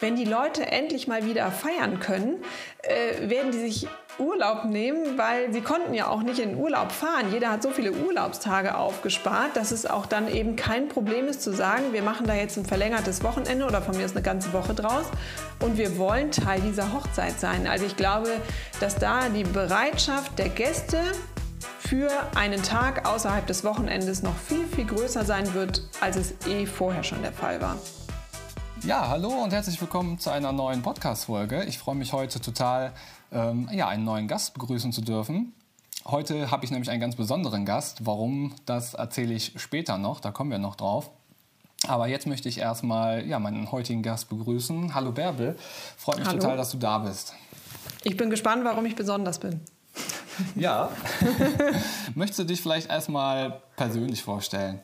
Wenn die Leute endlich mal wieder feiern können, äh, werden die sich Urlaub nehmen, weil sie konnten ja auch nicht in Urlaub fahren. Jeder hat so viele Urlaubstage aufgespart, dass es auch dann eben kein Problem ist zu sagen, wir machen da jetzt ein verlängertes Wochenende oder von mir ist eine ganze Woche draus und wir wollen Teil dieser Hochzeit sein. Also ich glaube, dass da die Bereitschaft der Gäste für einen Tag außerhalb des Wochenendes noch viel, viel größer sein wird, als es eh vorher schon der Fall war. Ja, hallo und herzlich willkommen zu einer neuen Podcast-Folge. Ich freue mich heute total, ähm, ja, einen neuen Gast begrüßen zu dürfen. Heute habe ich nämlich einen ganz besonderen Gast. Warum, das erzähle ich später noch, da kommen wir noch drauf. Aber jetzt möchte ich erstmal ja, meinen heutigen Gast begrüßen. Hallo Bärbel, freut mich Hallo. total, dass du da bist. Ich bin gespannt, warum ich besonders bin. Ja. Möchtest du dich vielleicht erstmal persönlich vorstellen?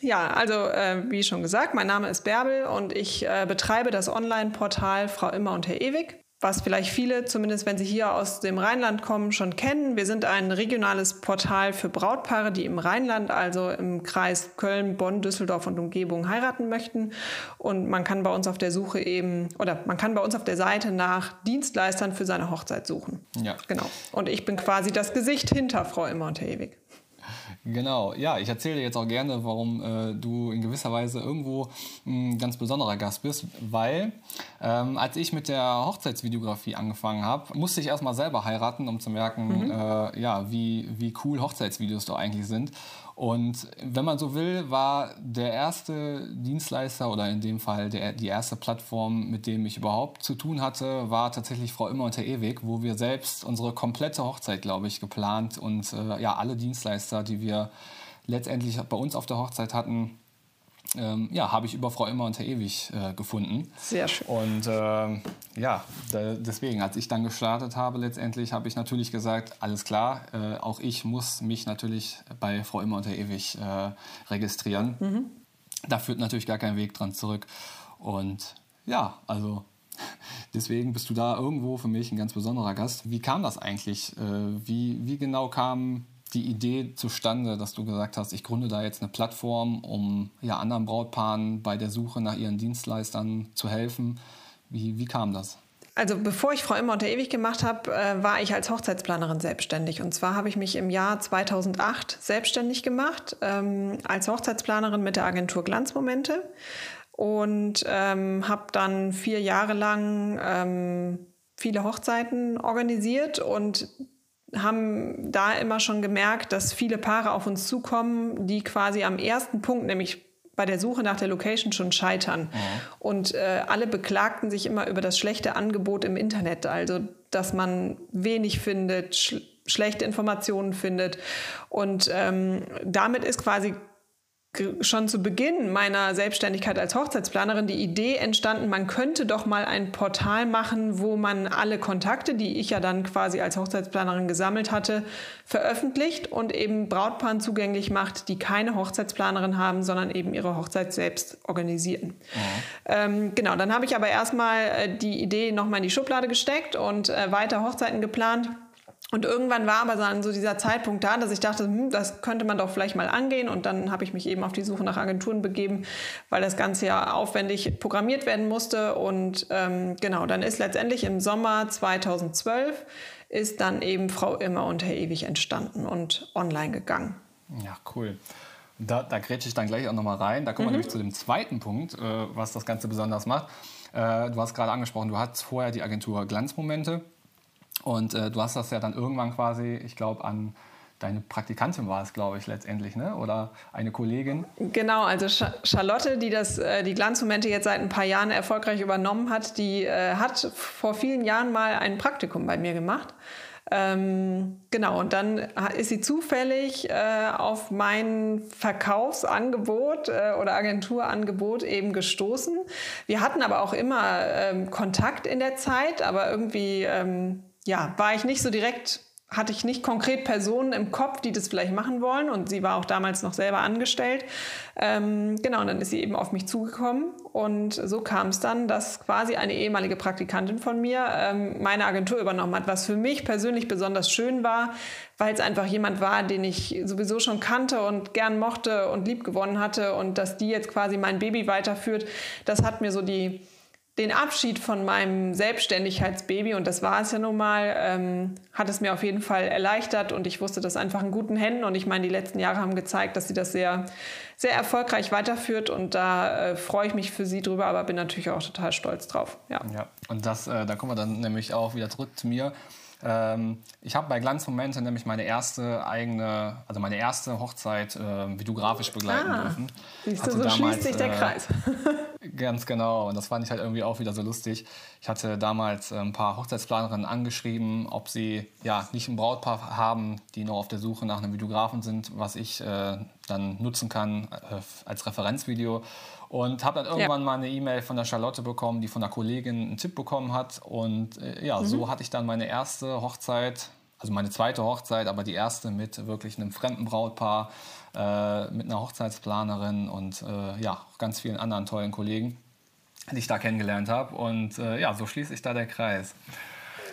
Ja, also äh, wie schon gesagt, mein Name ist Bärbel und ich äh, betreibe das Online-Portal Frau Immer und Herr Ewig, was vielleicht viele, zumindest wenn sie hier aus dem Rheinland kommen, schon kennen. Wir sind ein regionales Portal für Brautpaare, die im Rheinland, also im Kreis Köln, Bonn, Düsseldorf und Umgebung heiraten möchten. Und man kann bei uns auf der Suche eben, oder man kann bei uns auf der Seite nach Dienstleistern für seine Hochzeit suchen. Ja. Genau. Und ich bin quasi das Gesicht hinter Frau Immer und Herr Ewig. Genau, ja, ich erzähle dir jetzt auch gerne, warum äh, du in gewisser Weise irgendwo ein ganz besonderer Gast bist, weil ähm, als ich mit der Hochzeitsvideografie angefangen habe, musste ich erstmal selber heiraten, um zu merken, mhm. äh, ja, wie, wie cool Hochzeitsvideos doch eigentlich sind. Und wenn man so will, war der erste Dienstleister oder in dem Fall der, die erste Plattform, mit dem ich überhaupt zu tun hatte, war tatsächlich Frau Immer und Herr Ewig, wo wir selbst unsere komplette Hochzeit, glaube ich, geplant und äh, ja, alle Dienstleister, die wir letztendlich bei uns auf der Hochzeit hatten, ähm, ja, habe ich über Frau Immer und Herr Ewig äh, gefunden. Sehr schön. Und äh, ja, da, deswegen, als ich dann gestartet habe, letztendlich habe ich natürlich gesagt, alles klar, äh, auch ich muss mich natürlich bei Frau Immer und Herr Ewig äh, registrieren. Mhm. Da führt natürlich gar kein Weg dran zurück. Und ja, also deswegen bist du da irgendwo für mich ein ganz besonderer Gast. Wie kam das eigentlich? Äh, wie, wie genau kam die Idee zustande, dass du gesagt hast, ich gründe da jetzt eine Plattform, um ja, anderen Brautpaaren bei der Suche nach ihren Dienstleistern zu helfen? Wie, wie kam das? Also bevor ich Frau Immer unter ewig gemacht habe, äh, war ich als Hochzeitsplanerin selbstständig. Und zwar habe ich mich im Jahr 2008 selbstständig gemacht ähm, als Hochzeitsplanerin mit der Agentur Glanzmomente und ähm, habe dann vier Jahre lang ähm, viele Hochzeiten organisiert und haben da immer schon gemerkt, dass viele Paare auf uns zukommen, die quasi am ersten Punkt, nämlich bei der Suche nach der Location schon scheitern. Mhm. Und äh, alle beklagten sich immer über das schlechte Angebot im Internet, also dass man wenig findet, sch schlechte Informationen findet. Und ähm, damit ist quasi schon zu Beginn meiner Selbstständigkeit als Hochzeitsplanerin die Idee entstanden, man könnte doch mal ein Portal machen, wo man alle Kontakte, die ich ja dann quasi als Hochzeitsplanerin gesammelt hatte, veröffentlicht und eben Brautpaaren zugänglich macht, die keine Hochzeitsplanerin haben, sondern eben ihre Hochzeit selbst organisieren. Mhm. Ähm, genau, dann habe ich aber erstmal äh, die Idee nochmal in die Schublade gesteckt und äh, weiter Hochzeiten geplant und irgendwann war aber dann so dieser Zeitpunkt da, dass ich dachte, hm, das könnte man doch vielleicht mal angehen. Und dann habe ich mich eben auf die Suche nach Agenturen begeben, weil das Ganze ja aufwendig programmiert werden musste. Und ähm, genau, dann ist letztendlich im Sommer 2012 ist dann eben Frau Immer und Herr Ewig entstanden und online gegangen. Ja, cool. Da, da grätsche ich dann gleich auch nochmal rein. Da kommen mhm. wir nämlich zu dem zweiten Punkt, äh, was das Ganze besonders macht. Äh, du hast gerade angesprochen, du hattest vorher die Agentur Glanzmomente. Und äh, du hast das ja dann irgendwann quasi, ich glaube, an deine Praktikantin war es, glaube ich, letztendlich, ne? oder eine Kollegin. Genau, also Charlotte, die das, äh, die Glanzmomente jetzt seit ein paar Jahren erfolgreich übernommen hat, die äh, hat vor vielen Jahren mal ein Praktikum bei mir gemacht. Ähm, genau, und dann ist sie zufällig äh, auf mein Verkaufsangebot äh, oder Agenturangebot eben gestoßen. Wir hatten aber auch immer ähm, Kontakt in der Zeit, aber irgendwie ähm, ja, war ich nicht so direkt hatte ich nicht konkret Personen im Kopf, die das vielleicht machen wollen. Und sie war auch damals noch selber angestellt. Ähm, genau, und dann ist sie eben auf mich zugekommen. Und so kam es dann, dass quasi eine ehemalige Praktikantin von mir ähm, meine Agentur übernommen hat, was für mich persönlich besonders schön war, weil es einfach jemand war, den ich sowieso schon kannte und gern mochte und lieb gewonnen hatte. Und dass die jetzt quasi mein Baby weiterführt, das hat mir so die den Abschied von meinem Selbstständigkeitsbaby, und das war es ja nun mal, ähm, hat es mir auf jeden Fall erleichtert und ich wusste das einfach in guten Händen. Und ich meine, die letzten Jahre haben gezeigt, dass sie das sehr, sehr erfolgreich weiterführt und da äh, freue ich mich für sie drüber, aber bin natürlich auch total stolz drauf. Ja, ja. und das, äh, da kommen wir dann nämlich auch wieder zurück zu mir. Ähm, ich habe bei Glanzmomente nämlich meine erste eigene, also meine erste Hochzeit äh, videografisch begleiten ah, dürfen. Siehst du, so damals, schließt sich der äh, Kreis. ganz genau. Und das fand ich halt irgendwie auch wieder so lustig. Ich hatte damals äh, ein paar Hochzeitsplanerinnen angeschrieben, ob sie ja nicht ein Brautpaar haben, die noch auf der Suche nach einem Videografen sind, was ich äh, dann nutzen kann äh, als Referenzvideo. Und habe dann irgendwann ja. mal eine E-Mail von der Charlotte bekommen, die von einer Kollegin einen Tipp bekommen hat. Und äh, ja, mhm. so hatte ich dann meine erste Hochzeit, also meine zweite Hochzeit, aber die erste mit wirklich einem fremden Brautpaar, äh, mit einer Hochzeitsplanerin und äh, ja, ganz vielen anderen tollen Kollegen, die ich da kennengelernt habe. Und äh, ja, so schließt sich da der Kreis.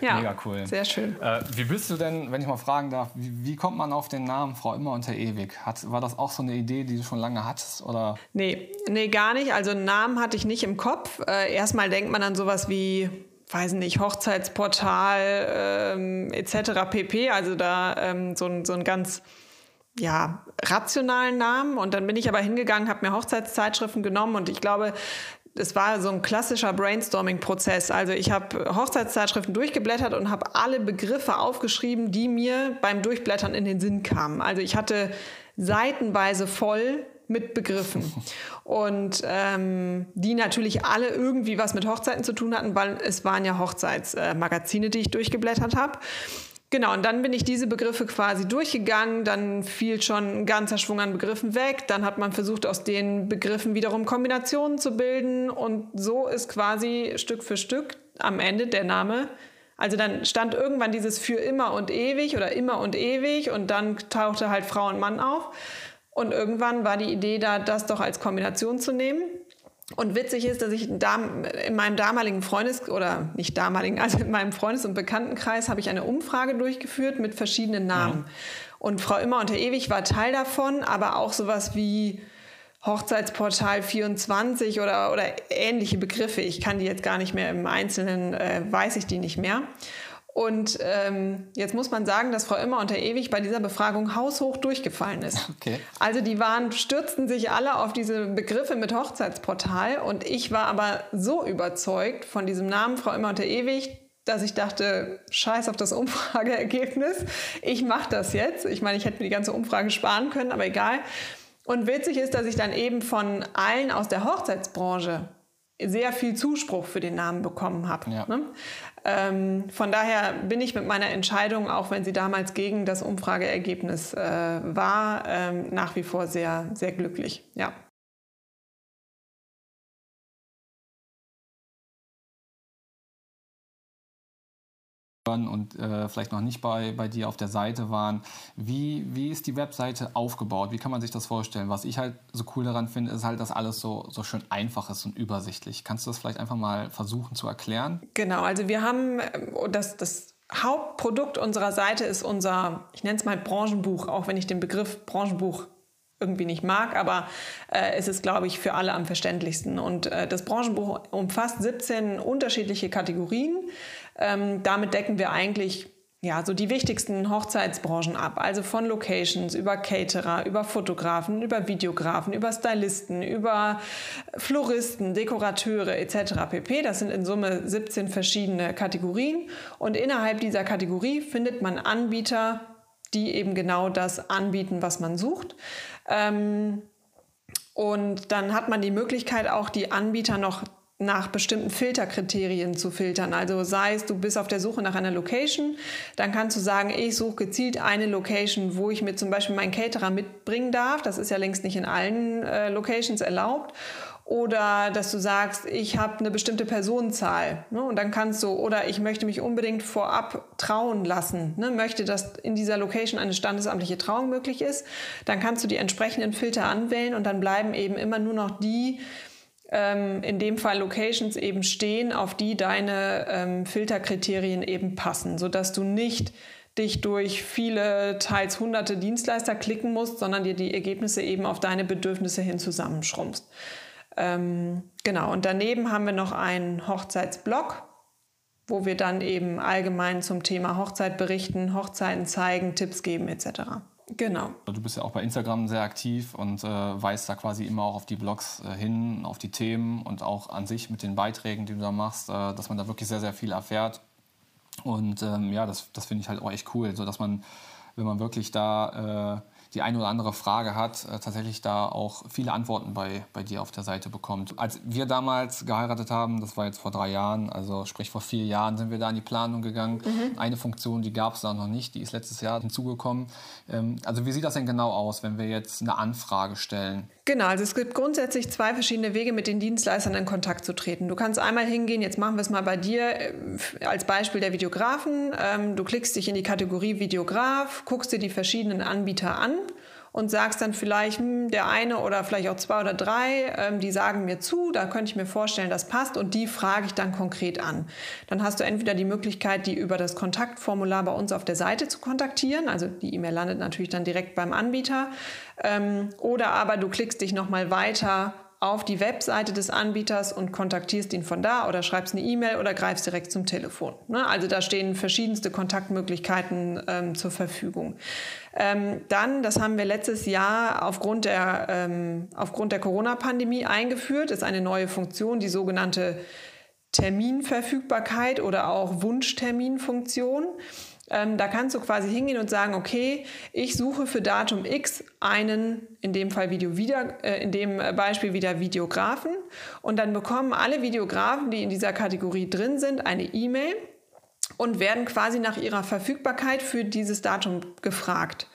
Ja, Mega cool. Sehr schön. Äh, wie bist du denn, wenn ich mal fragen darf, wie, wie, kommt man auf den Namen Frau Immer unter Ewig? Hat, war das auch so eine Idee, die du schon lange hattest? Oder? Nee, nee, gar nicht. Also einen Namen hatte ich nicht im Kopf. Äh, erstmal denkt man an sowas wie weiß nicht, Hochzeitsportal ähm, etc. pp. Also da ähm, so, ein, so ein ganz ja, rationalen Namen. Und dann bin ich aber hingegangen, habe mir Hochzeitszeitschriften genommen und ich glaube, es war so ein klassischer Brainstorming-Prozess. Also ich habe Hochzeitszeitschriften durchgeblättert und habe alle Begriffe aufgeschrieben, die mir beim Durchblättern in den Sinn kamen. Also ich hatte seitenweise voll mit Begriffen. Und ähm, die natürlich alle irgendwie was mit Hochzeiten zu tun hatten, weil es waren ja Hochzeitsmagazine, die ich durchgeblättert habe. Genau, und dann bin ich diese Begriffe quasi durchgegangen, dann fiel schon ein ganzer Schwung an Begriffen weg, dann hat man versucht, aus den Begriffen wiederum Kombinationen zu bilden und so ist quasi Stück für Stück am Ende der Name. Also dann stand irgendwann dieses für immer und ewig oder immer und ewig und dann tauchte halt Frau und Mann auf. Und irgendwann war die Idee da, das doch als Kombination zu nehmen. Und witzig ist, dass ich in meinem damaligen Freundes- oder nicht damaligen, also in meinem Freundes- und Bekanntenkreis habe ich eine Umfrage durchgeführt mit verschiedenen Namen. Mhm. Und Frau Immer unter Ewig war Teil davon, aber auch sowas wie Hochzeitsportal 24 oder, oder ähnliche Begriffe. Ich kann die jetzt gar nicht mehr im Einzelnen, äh, weiß ich die nicht mehr. Und ähm, jetzt muss man sagen, dass Frau Immer unter Ewig bei dieser Befragung haushoch durchgefallen ist. Okay. Also die waren, stürzten sich alle auf diese Begriffe mit Hochzeitsportal und ich war aber so überzeugt von diesem Namen Frau Immer unter Ewig, dass ich dachte, scheiß auf das Umfrageergebnis, ich mache das jetzt. Ich meine, ich hätte mir die ganze Umfrage sparen können, aber egal. Und witzig ist, dass ich dann eben von allen aus der Hochzeitsbranche sehr viel Zuspruch für den Namen bekommen habe. Ja. Ne? Ähm, von daher bin ich mit meiner Entscheidung, auch wenn sie damals gegen das Umfrageergebnis äh, war, ähm, nach wie vor sehr, sehr glücklich. Ja. Und äh, vielleicht noch nicht bei, bei dir auf der Seite waren. Wie, wie ist die Webseite aufgebaut? Wie kann man sich das vorstellen? Was ich halt so cool daran finde, ist halt, dass alles so, so schön einfach ist und übersichtlich. Kannst du das vielleicht einfach mal versuchen zu erklären? Genau, also wir haben äh, das, das Hauptprodukt unserer Seite ist unser, ich nenne es mal Branchenbuch, auch wenn ich den Begriff Branchenbuch irgendwie nicht mag, aber äh, es ist, glaube ich, für alle am verständlichsten. Und äh, das Branchenbuch umfasst 17 unterschiedliche Kategorien. Ähm, damit decken wir eigentlich ja, so die wichtigsten Hochzeitsbranchen ab. Also von Locations über Caterer, über Fotografen, über Videografen, über Stylisten, über Floristen, Dekorateure etc. pp. Das sind in Summe 17 verschiedene Kategorien. Und innerhalb dieser Kategorie findet man Anbieter, die eben genau das anbieten, was man sucht. Ähm, und dann hat man die Möglichkeit, auch die Anbieter noch nach bestimmten Filterkriterien zu filtern. Also sei es, du bist auf der Suche nach einer Location, dann kannst du sagen, ich suche gezielt eine Location, wo ich mir zum Beispiel meinen Caterer mitbringen darf. Das ist ja längst nicht in allen äh, Locations erlaubt. oder dass du sagst, ich habe eine bestimmte Personenzahl ne? und dann kannst du, oder ich möchte mich unbedingt vorab trauen lassen, ne? möchte, dass in dieser Location eine standesamtliche Trauung möglich ist, dann kannst du die entsprechenden Filter anwählen und dann bleiben eben immer nur noch die, ähm, in dem Fall Locations eben stehen, auf die deine ähm, Filterkriterien eben passen, sodass du nicht dich durch viele, teils hunderte Dienstleister klicken musst, sondern dir die Ergebnisse eben auf deine Bedürfnisse hin zusammenschrumpfst. Ähm, genau, und daneben haben wir noch einen Hochzeitsblog, wo wir dann eben allgemein zum Thema Hochzeit berichten, Hochzeiten zeigen, Tipps geben etc. Genau. Du bist ja auch bei Instagram sehr aktiv und äh, weist da quasi immer auch auf die Blogs äh, hin, auf die Themen und auch an sich mit den Beiträgen, die du da machst, äh, dass man da wirklich sehr, sehr viel erfährt. Und ähm, ja, das, das finde ich halt auch echt cool, so dass man, wenn man wirklich da äh, die eine oder andere Frage hat, äh, tatsächlich da auch viele Antworten bei, bei dir auf der Seite bekommt. Als wir damals geheiratet haben, das war jetzt vor drei Jahren, also sprich vor vier Jahren, sind wir da in die Planung gegangen. Mhm. Eine Funktion, die gab es da noch nicht, die ist letztes Jahr hinzugekommen. Ähm, also wie sieht das denn genau aus, wenn wir jetzt eine Anfrage stellen? Genau, also es gibt grundsätzlich zwei verschiedene Wege, mit den Dienstleistern in Kontakt zu treten. Du kannst einmal hingehen, jetzt machen wir es mal bei dir äh, als Beispiel der Videografen. Ähm, du klickst dich in die Kategorie Videograf, guckst dir die verschiedenen Anbieter an und sagst dann vielleicht, hm, der eine oder vielleicht auch zwei oder drei, ähm, die sagen mir zu, da könnte ich mir vorstellen, das passt und die frage ich dann konkret an. Dann hast du entweder die Möglichkeit, die über das Kontaktformular bei uns auf der Seite zu kontaktieren, also die E-Mail landet natürlich dann direkt beim Anbieter, ähm, oder aber du klickst dich nochmal weiter auf die Webseite des Anbieters und kontaktierst ihn von da oder schreibst eine E-Mail oder greifst direkt zum Telefon. Ne? Also da stehen verschiedenste Kontaktmöglichkeiten ähm, zur Verfügung. Ähm, dann, das haben wir letztes Jahr aufgrund der, ähm, der Corona-Pandemie eingeführt, ist eine neue Funktion, die sogenannte Terminverfügbarkeit oder auch Wunschterminfunktion. Ähm, da kannst du quasi hingehen und sagen, okay, ich suche für Datum X einen, in dem Fall Video wieder, äh, in dem Beispiel wieder Videografen. Und dann bekommen alle Videografen, die in dieser Kategorie drin sind, eine E-Mail und werden quasi nach ihrer Verfügbarkeit für dieses Datum gefragt.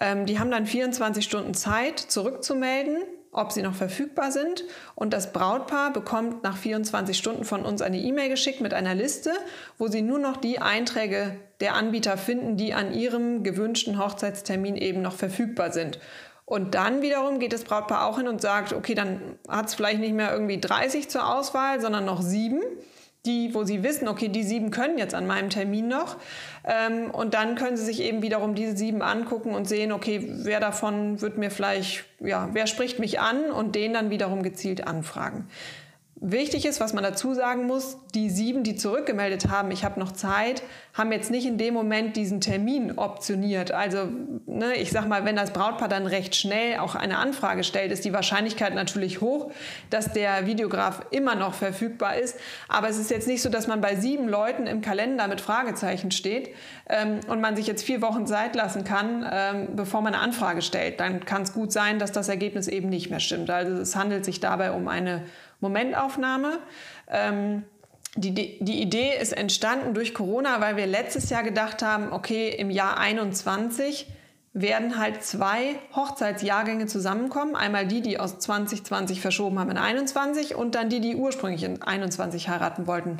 Ähm, die haben dann 24 Stunden Zeit zurückzumelden ob sie noch verfügbar sind. Und das Brautpaar bekommt nach 24 Stunden von uns eine E-Mail geschickt mit einer Liste, wo sie nur noch die Einträge der Anbieter finden, die an ihrem gewünschten Hochzeitstermin eben noch verfügbar sind. Und dann wiederum geht das Brautpaar auch hin und sagt, okay, dann hat es vielleicht nicht mehr irgendwie 30 zur Auswahl, sondern noch sieben die, wo sie wissen, okay, die sieben können jetzt an meinem Termin noch. Ähm, und dann können sie sich eben wiederum diese sieben angucken und sehen, okay, wer davon wird mir vielleicht, ja, wer spricht mich an und den dann wiederum gezielt anfragen. Wichtig ist, was man dazu sagen muss, die sieben, die zurückgemeldet haben, ich habe noch Zeit, haben jetzt nicht in dem Moment diesen Termin optioniert. Also ne, ich sag mal, wenn das Brautpaar dann recht schnell auch eine Anfrage stellt, ist die Wahrscheinlichkeit natürlich hoch, dass der Videograf immer noch verfügbar ist. Aber es ist jetzt nicht so, dass man bei sieben Leuten im Kalender mit Fragezeichen steht ähm, und man sich jetzt vier Wochen Zeit lassen kann, ähm, bevor man eine Anfrage stellt. Dann kann es gut sein, dass das Ergebnis eben nicht mehr stimmt. Also es handelt sich dabei um eine Momentaufnahme. Ähm, die, die Idee ist entstanden durch Corona, weil wir letztes Jahr gedacht haben, okay, im Jahr 21 werden halt zwei Hochzeitsjahrgänge zusammenkommen. Einmal die, die aus 2020 verschoben haben in 21 und dann die, die ursprünglich in 21 heiraten wollten.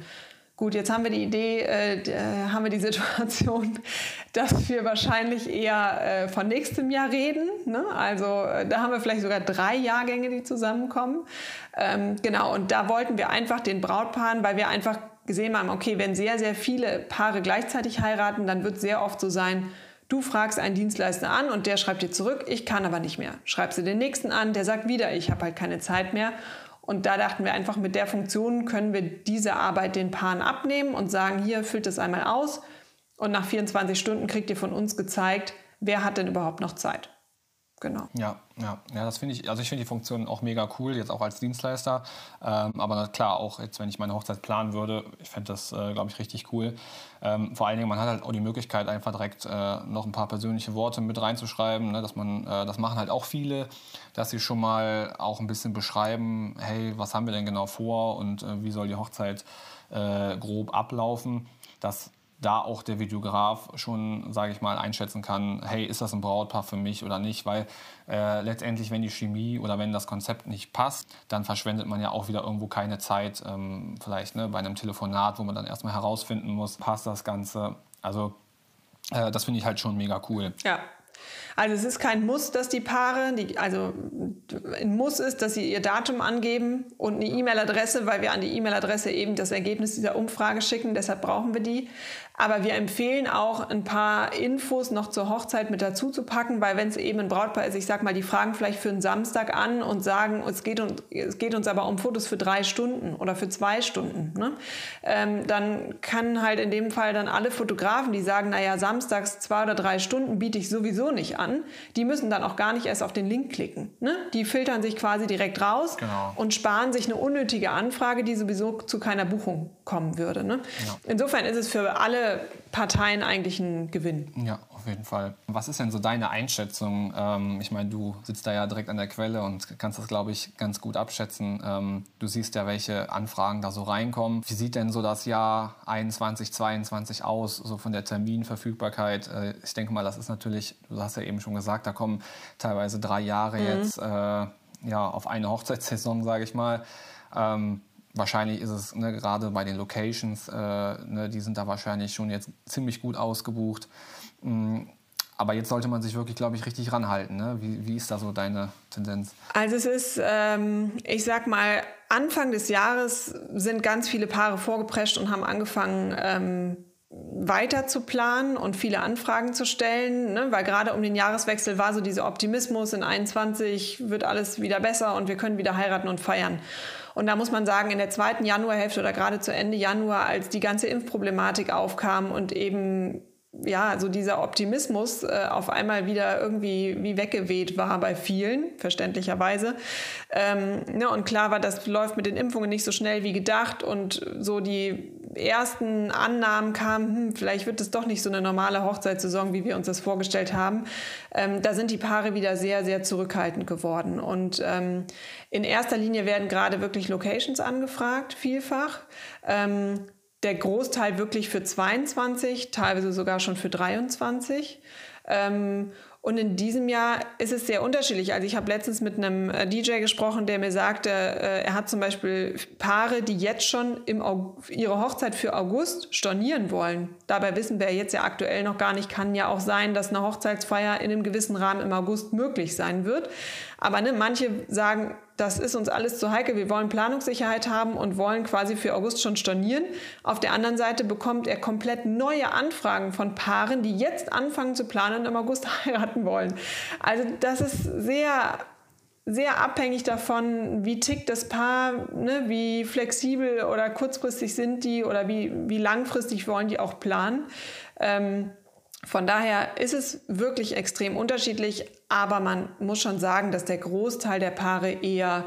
Gut, jetzt haben wir die Idee, äh, äh, haben wir die Situation, dass wir wahrscheinlich eher äh, von nächstem Jahr reden. Ne? Also äh, da haben wir vielleicht sogar drei Jahrgänge, die zusammenkommen. Ähm, genau, und da wollten wir einfach den Brautpaaren, weil wir einfach gesehen haben, okay, wenn sehr, sehr viele Paare gleichzeitig heiraten, dann wird es sehr oft so sein, Du fragst einen Dienstleister an und der schreibt dir zurück, ich kann aber nicht mehr. Schreibst du den nächsten an, der sagt wieder, ich habe halt keine Zeit mehr. Und da dachten wir einfach, mit der Funktion können wir diese Arbeit den Paaren abnehmen und sagen, hier füllt es einmal aus und nach 24 Stunden kriegt ihr von uns gezeigt, wer hat denn überhaupt noch Zeit. Genau. Ja, ja, ja, das finde ich, also ich finde die Funktion auch mega cool, jetzt auch als Dienstleister. Ähm, aber klar, auch jetzt, wenn ich meine Hochzeit planen würde, ich fände das, äh, glaube ich, richtig cool. Ähm, vor allen Dingen, man hat halt auch die Möglichkeit, einfach direkt äh, noch ein paar persönliche Worte mit reinzuschreiben, ne, dass man, äh, das machen halt auch viele, dass sie schon mal auch ein bisschen beschreiben, hey, was haben wir denn genau vor und äh, wie soll die Hochzeit äh, grob ablaufen. Das da auch der Videograf schon, sage ich mal, einschätzen kann, hey, ist das ein Brautpaar für mich oder nicht, weil äh, letztendlich, wenn die Chemie oder wenn das Konzept nicht passt, dann verschwendet man ja auch wieder irgendwo keine Zeit, ähm, vielleicht ne, bei einem Telefonat, wo man dann erstmal herausfinden muss, passt das Ganze. Also äh, das finde ich halt schon mega cool. Ja, also es ist kein Muss, dass die Paare, die, also ein Muss ist, dass sie ihr Datum angeben und eine E-Mail-Adresse, weil wir an die E-Mail-Adresse eben das Ergebnis dieser Umfrage schicken, deshalb brauchen wir die. Aber wir empfehlen auch, ein paar Infos noch zur Hochzeit mit dazu zu packen, weil wenn es eben ein Brautpaar ist, ich sag mal, die fragen vielleicht für einen Samstag an und sagen, es geht uns, es geht uns aber um Fotos für drei Stunden oder für zwei Stunden, ne? ähm, dann kann halt in dem Fall dann alle Fotografen, die sagen, naja, samstags zwei oder drei Stunden biete ich sowieso nicht an, die müssen dann auch gar nicht erst auf den Link klicken. Ne? Die filtern sich quasi direkt raus genau. und sparen sich eine unnötige Anfrage, die sowieso zu keiner Buchung kommen würde. Ne? Ja. Insofern ist es für alle Parteien eigentlich ein Gewinn. Ja, auf jeden Fall. Was ist denn so deine Einschätzung? Ähm, ich meine, du sitzt da ja direkt an der Quelle und kannst das, glaube ich, ganz gut abschätzen. Ähm, du siehst ja, welche Anfragen da so reinkommen. Wie sieht denn so das Jahr 21, 22 aus, so von der Terminverfügbarkeit? Äh, ich denke mal, das ist natürlich, du hast ja eben schon gesagt, da kommen teilweise drei Jahre mhm. jetzt äh, ja, auf eine Hochzeitssaison, sage ich mal. Ähm, wahrscheinlich ist es ne, gerade bei den Locations, äh, ne, die sind da wahrscheinlich schon jetzt ziemlich gut ausgebucht. Mhm. Aber jetzt sollte man sich wirklich, glaube ich, richtig ranhalten. Ne? Wie, wie ist da so deine Tendenz? Also es ist, ähm, ich sag mal, Anfang des Jahres sind ganz viele Paare vorgeprescht und haben angefangen, ähm, weiter zu planen und viele Anfragen zu stellen, ne? weil gerade um den Jahreswechsel war so dieser Optimismus, in 21 wird alles wieder besser und wir können wieder heiraten und feiern. Und da muss man sagen, in der zweiten Januarhälfte oder gerade zu Ende Januar, als die ganze Impfproblematik aufkam und eben ja, so dieser Optimismus äh, auf einmal wieder irgendwie wie weggeweht war bei vielen, verständlicherweise. Ähm, ne, und klar war, das läuft mit den Impfungen nicht so schnell wie gedacht und so die ersten Annahmen kamen, hm, vielleicht wird es doch nicht so eine normale Hochzeitssaison, wie wir uns das vorgestellt haben. Ähm, da sind die Paare wieder sehr, sehr zurückhaltend geworden. Und ähm, in erster Linie werden gerade wirklich Locations angefragt, vielfach. Ähm, der Großteil wirklich für 22, teilweise sogar schon für 23. Ähm, und in diesem Jahr ist es sehr unterschiedlich. Also ich habe letztens mit einem äh, DJ gesprochen, der mir sagte, äh, er hat zum Beispiel Paare, die jetzt schon ihre Hochzeit für August stornieren wollen. Dabei wissen wir jetzt ja aktuell noch gar nicht, kann ja auch sein, dass eine Hochzeitsfeier in einem gewissen Rahmen im August möglich sein wird. Aber ne, manche sagen, das ist uns alles zu heikel, wir wollen Planungssicherheit haben und wollen quasi für August schon stornieren. Auf der anderen Seite bekommt er komplett neue Anfragen von Paaren, die jetzt anfangen zu planen und im August heiraten wollen. Also das ist sehr sehr abhängig davon, wie tickt das Paar, ne, wie flexibel oder kurzfristig sind die oder wie, wie langfristig wollen die auch planen. Ähm, von daher ist es wirklich extrem unterschiedlich, aber man muss schon sagen, dass der Großteil der Paare eher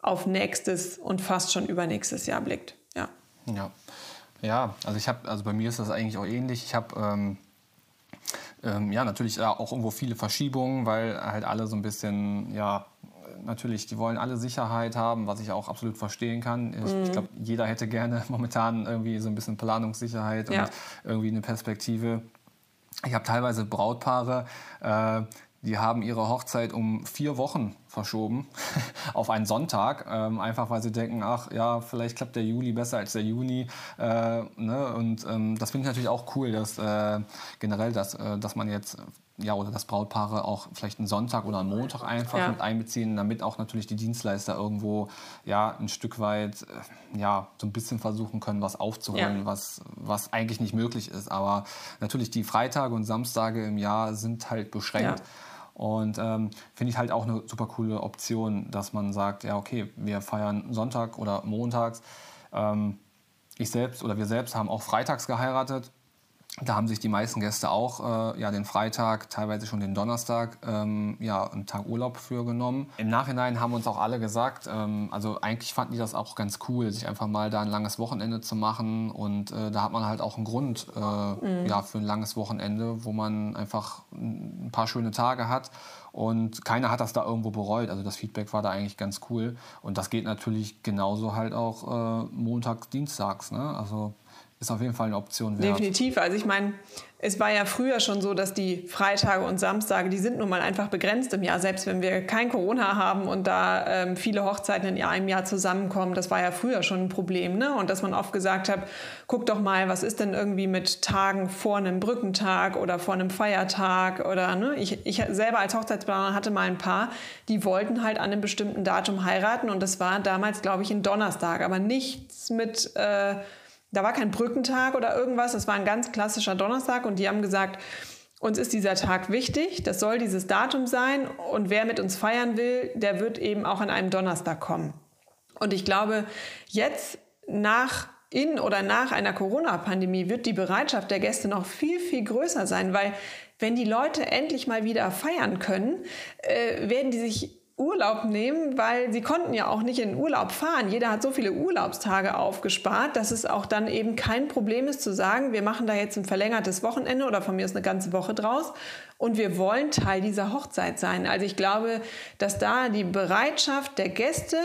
auf nächstes und fast schon übernächstes Jahr blickt. Ja. Ja, ja also ich habe, also bei mir ist das eigentlich auch ähnlich. Ich habe ähm, ähm, ja natürlich auch irgendwo viele Verschiebungen, weil halt alle so ein bisschen ja natürlich, die wollen alle Sicherheit haben, was ich auch absolut verstehen kann. Ich, mhm. ich glaube, jeder hätte gerne momentan irgendwie so ein bisschen Planungssicherheit ja. und irgendwie eine Perspektive. Ich habe teilweise Brautpaare, äh, die haben ihre Hochzeit um vier Wochen verschoben auf einen Sonntag, ähm, einfach weil sie denken, ach ja, vielleicht klappt der Juli besser als der Juni. Äh, ne? Und ähm, das finde ich natürlich auch cool, dass äh, generell, dass, äh, dass man jetzt ja, oder dass Brautpaare auch vielleicht einen Sonntag oder einen Montag einfach ja. mit einbeziehen, damit auch natürlich die Dienstleister irgendwo ja ein Stück weit äh, ja so ein bisschen versuchen können, was aufzuholen, ja. was, was eigentlich nicht möglich ist. Aber natürlich die Freitage und Samstage im Jahr sind halt beschränkt. Ja. Und ähm, finde ich halt auch eine super coole Option, dass man sagt, ja, okay, wir feiern Sonntag oder montags. Ähm, ich selbst oder wir selbst haben auch freitags geheiratet da haben sich die meisten Gäste auch äh, ja, den Freitag, teilweise schon den Donnerstag, ähm, ja, einen Tag Urlaub für genommen. Im Nachhinein haben uns auch alle gesagt, ähm, also eigentlich fanden die das auch ganz cool, sich einfach mal da ein langes Wochenende zu machen. Und äh, da hat man halt auch einen Grund äh, mhm. ja, für ein langes Wochenende, wo man einfach ein paar schöne Tage hat. Und keiner hat das da irgendwo bereut. Also das Feedback war da eigentlich ganz cool. Und das geht natürlich genauso halt auch äh, montags, dienstags. Ne? Also ist auf jeden Fall eine Option wert. Definitiv. Also ich meine, es war ja früher schon so, dass die Freitage und Samstage, die sind nun mal einfach begrenzt im Jahr, selbst wenn wir kein Corona haben und da ähm, viele Hochzeiten in einem Jahr zusammenkommen. Das war ja früher schon ein Problem. Ne? Und dass man oft gesagt hat, guck doch mal, was ist denn irgendwie mit Tagen vor einem Brückentag oder vor einem Feiertag oder ne? ich, ich selber als Hochzeitsplaner hatte mal ein paar, die wollten halt an einem bestimmten Datum heiraten und das war damals, glaube ich, ein Donnerstag, aber nichts mit... Äh, da war kein Brückentag oder irgendwas, das war ein ganz klassischer Donnerstag und die haben gesagt, uns ist dieser Tag wichtig, das soll dieses Datum sein und wer mit uns feiern will, der wird eben auch an einem Donnerstag kommen. Und ich glaube, jetzt nach in oder nach einer Corona-Pandemie wird die Bereitschaft der Gäste noch viel, viel größer sein, weil wenn die Leute endlich mal wieder feiern können, äh, werden die sich Urlaub nehmen, weil sie konnten ja auch nicht in Urlaub fahren. Jeder hat so viele Urlaubstage aufgespart, dass es auch dann eben kein Problem ist zu sagen, wir machen da jetzt ein verlängertes Wochenende oder von mir ist eine ganze Woche draus und wir wollen Teil dieser Hochzeit sein. Also ich glaube, dass da die Bereitschaft der Gäste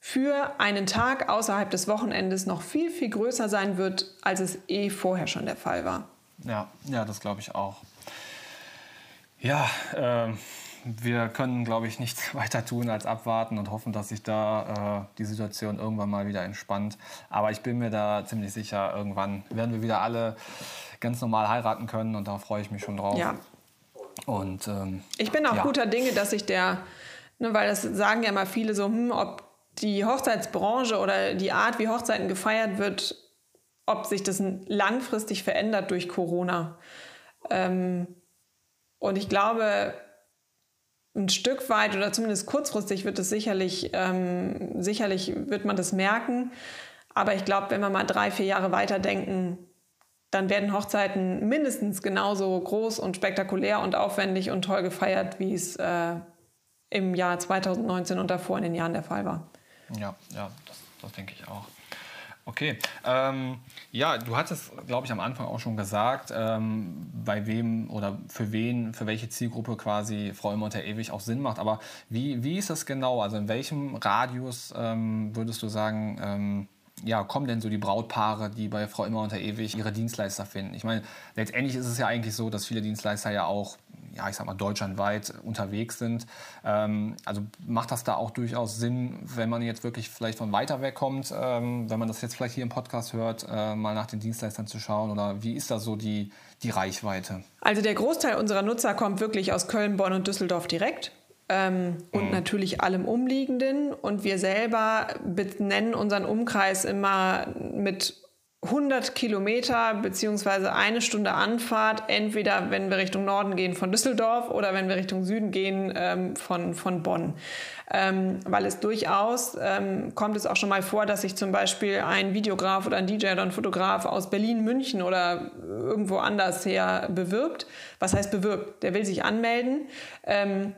für einen Tag außerhalb des Wochenendes noch viel, viel größer sein wird, als es eh vorher schon der Fall war. Ja, ja, das glaube ich auch. Ja, ähm wir können, glaube ich, nichts weiter tun als abwarten und hoffen, dass sich da äh, die Situation irgendwann mal wieder entspannt. Aber ich bin mir da ziemlich sicher, irgendwann werden wir wieder alle ganz normal heiraten können und da freue ich mich schon drauf. Ja. Und, ähm, ich bin auch ja. guter Dinge, dass sich der, ne, weil das sagen ja immer viele so, hm, ob die Hochzeitsbranche oder die Art, wie Hochzeiten gefeiert wird, ob sich das langfristig verändert durch Corona. Ähm, und ich glaube, ein Stück weit oder zumindest kurzfristig wird es sicherlich, ähm, sicherlich wird man das merken. Aber ich glaube, wenn wir mal drei, vier Jahre weiterdenken, dann werden Hochzeiten mindestens genauso groß und spektakulär und aufwendig und toll gefeiert, wie es äh, im Jahr 2019 und davor in den Jahren der Fall war. Ja, ja, das, das denke ich auch. Okay. Ähm, ja, du hattest, glaube ich, am Anfang auch schon gesagt, ähm, bei wem oder für wen, für welche Zielgruppe quasi Frau unter ewig auch Sinn macht. Aber wie, wie ist das genau? Also in welchem Radius ähm, würdest du sagen, ähm, ja, kommen denn so die Brautpaare, die bei Frau immer unter ewig ihre Dienstleister finden? Ich meine, letztendlich ist es ja eigentlich so, dass viele Dienstleister ja auch ja, ich sag mal, deutschlandweit unterwegs sind. Ähm, also macht das da auch durchaus Sinn, wenn man jetzt wirklich vielleicht von weiter weg kommt, ähm, wenn man das jetzt vielleicht hier im Podcast hört, äh, mal nach den Dienstleistern zu schauen? Oder wie ist da so die, die Reichweite? Also der Großteil unserer Nutzer kommt wirklich aus Köln, Bonn und Düsseldorf direkt. Ähm, und mhm. natürlich allem Umliegenden. Und wir selber benennen unseren Umkreis immer mit 100 Kilometer beziehungsweise eine Stunde Anfahrt, entweder wenn wir Richtung Norden gehen von Düsseldorf oder wenn wir Richtung Süden gehen ähm, von, von Bonn. Ähm, weil es durchaus ähm, kommt es auch schon mal vor, dass sich zum Beispiel ein Videograf oder ein DJ oder ein Fotograf aus Berlin, München oder irgendwo anders her bewirbt. Was heißt bewirbt? Der will sich anmelden ähm,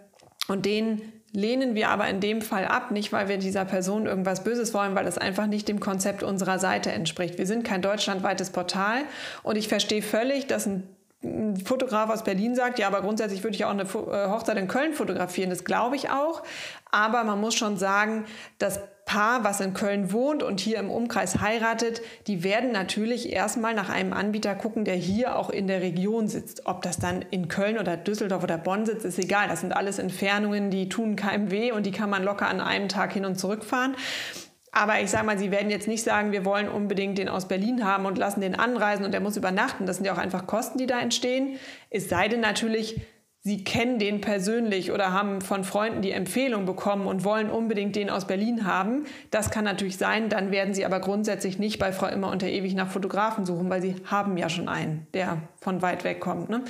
und den lehnen wir aber in dem Fall ab, nicht weil wir dieser Person irgendwas Böses wollen, weil das einfach nicht dem Konzept unserer Seite entspricht. Wir sind kein deutschlandweites Portal und ich verstehe völlig, dass ein ein Fotograf aus Berlin sagt, ja, aber grundsätzlich würde ich auch eine äh, Hochzeit in Köln fotografieren. Das glaube ich auch. Aber man muss schon sagen, das Paar, was in Köln wohnt und hier im Umkreis heiratet, die werden natürlich erstmal nach einem Anbieter gucken, der hier auch in der Region sitzt. Ob das dann in Köln oder Düsseldorf oder Bonn sitzt, ist egal. Das sind alles Entfernungen, die tun keinem weh und die kann man locker an einem Tag hin und zurück fahren. Aber ich sage mal, Sie werden jetzt nicht sagen, wir wollen unbedingt den aus Berlin haben und lassen den anreisen und der muss übernachten. Das sind ja auch einfach Kosten, die da entstehen. Es sei denn natürlich, Sie kennen den persönlich oder haben von Freunden die Empfehlung bekommen und wollen unbedingt den aus Berlin haben. Das kann natürlich sein. Dann werden Sie aber grundsätzlich nicht bei Frau Immer unter ewig nach Fotografen suchen, weil Sie haben ja schon einen, der von weit weg kommt. Ne?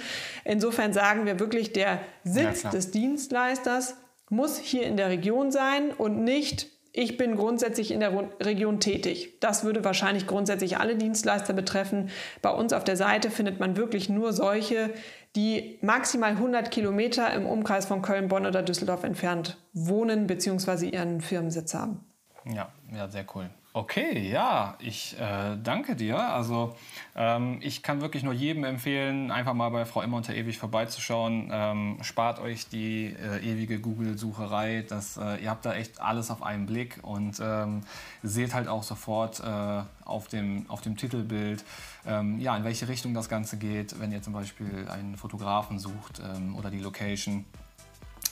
Insofern sagen wir wirklich, der Sitz ja, des Dienstleisters muss hier in der Region sein und nicht ich bin grundsätzlich in der Region tätig. Das würde wahrscheinlich grundsätzlich alle Dienstleister betreffen. Bei uns auf der Seite findet man wirklich nur solche, die maximal 100 Kilometer im Umkreis von Köln, Bonn oder Düsseldorf entfernt wohnen bzw. ihren Firmensitz haben. Ja, ja, sehr cool. Okay, ja, ich äh, danke dir. Also ähm, ich kann wirklich nur jedem empfehlen, einfach mal bei Frau Immer unter ewig vorbeizuschauen. Ähm, spart euch die äh, ewige Google-Sucherei. äh, ihr habt da echt alles auf einen Blick und ähm, seht halt auch sofort äh, auf, dem, auf dem Titelbild, ähm, ja, in welche Richtung das Ganze geht, wenn ihr zum Beispiel einen Fotografen sucht ähm, oder die Location.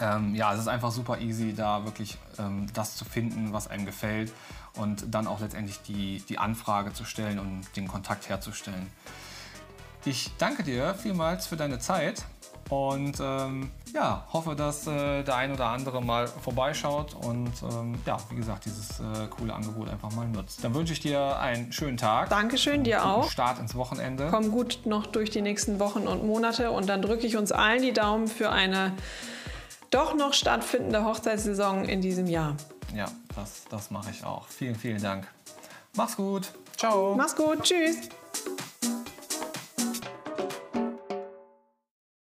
Ähm, ja, es ist einfach super easy, da wirklich ähm, das zu finden, was einem gefällt und dann auch letztendlich die, die Anfrage zu stellen und den Kontakt herzustellen. Ich danke dir vielmals für deine Zeit und ähm, ja, hoffe, dass äh, der ein oder andere mal vorbeischaut und ähm, ja, wie gesagt, dieses äh, coole Angebot einfach mal nutzt. Dann wünsche ich dir einen schönen Tag. Dankeschön, dir auch. Start ins Wochenende. Komm gut noch durch die nächsten Wochen und Monate und dann drücke ich uns allen die Daumen für eine doch noch stattfindende Hochzeitssaison in diesem Jahr. Ja, das, das mache ich auch. Vielen, vielen Dank. Mach's gut. Ciao. Mach's gut. Tschüss.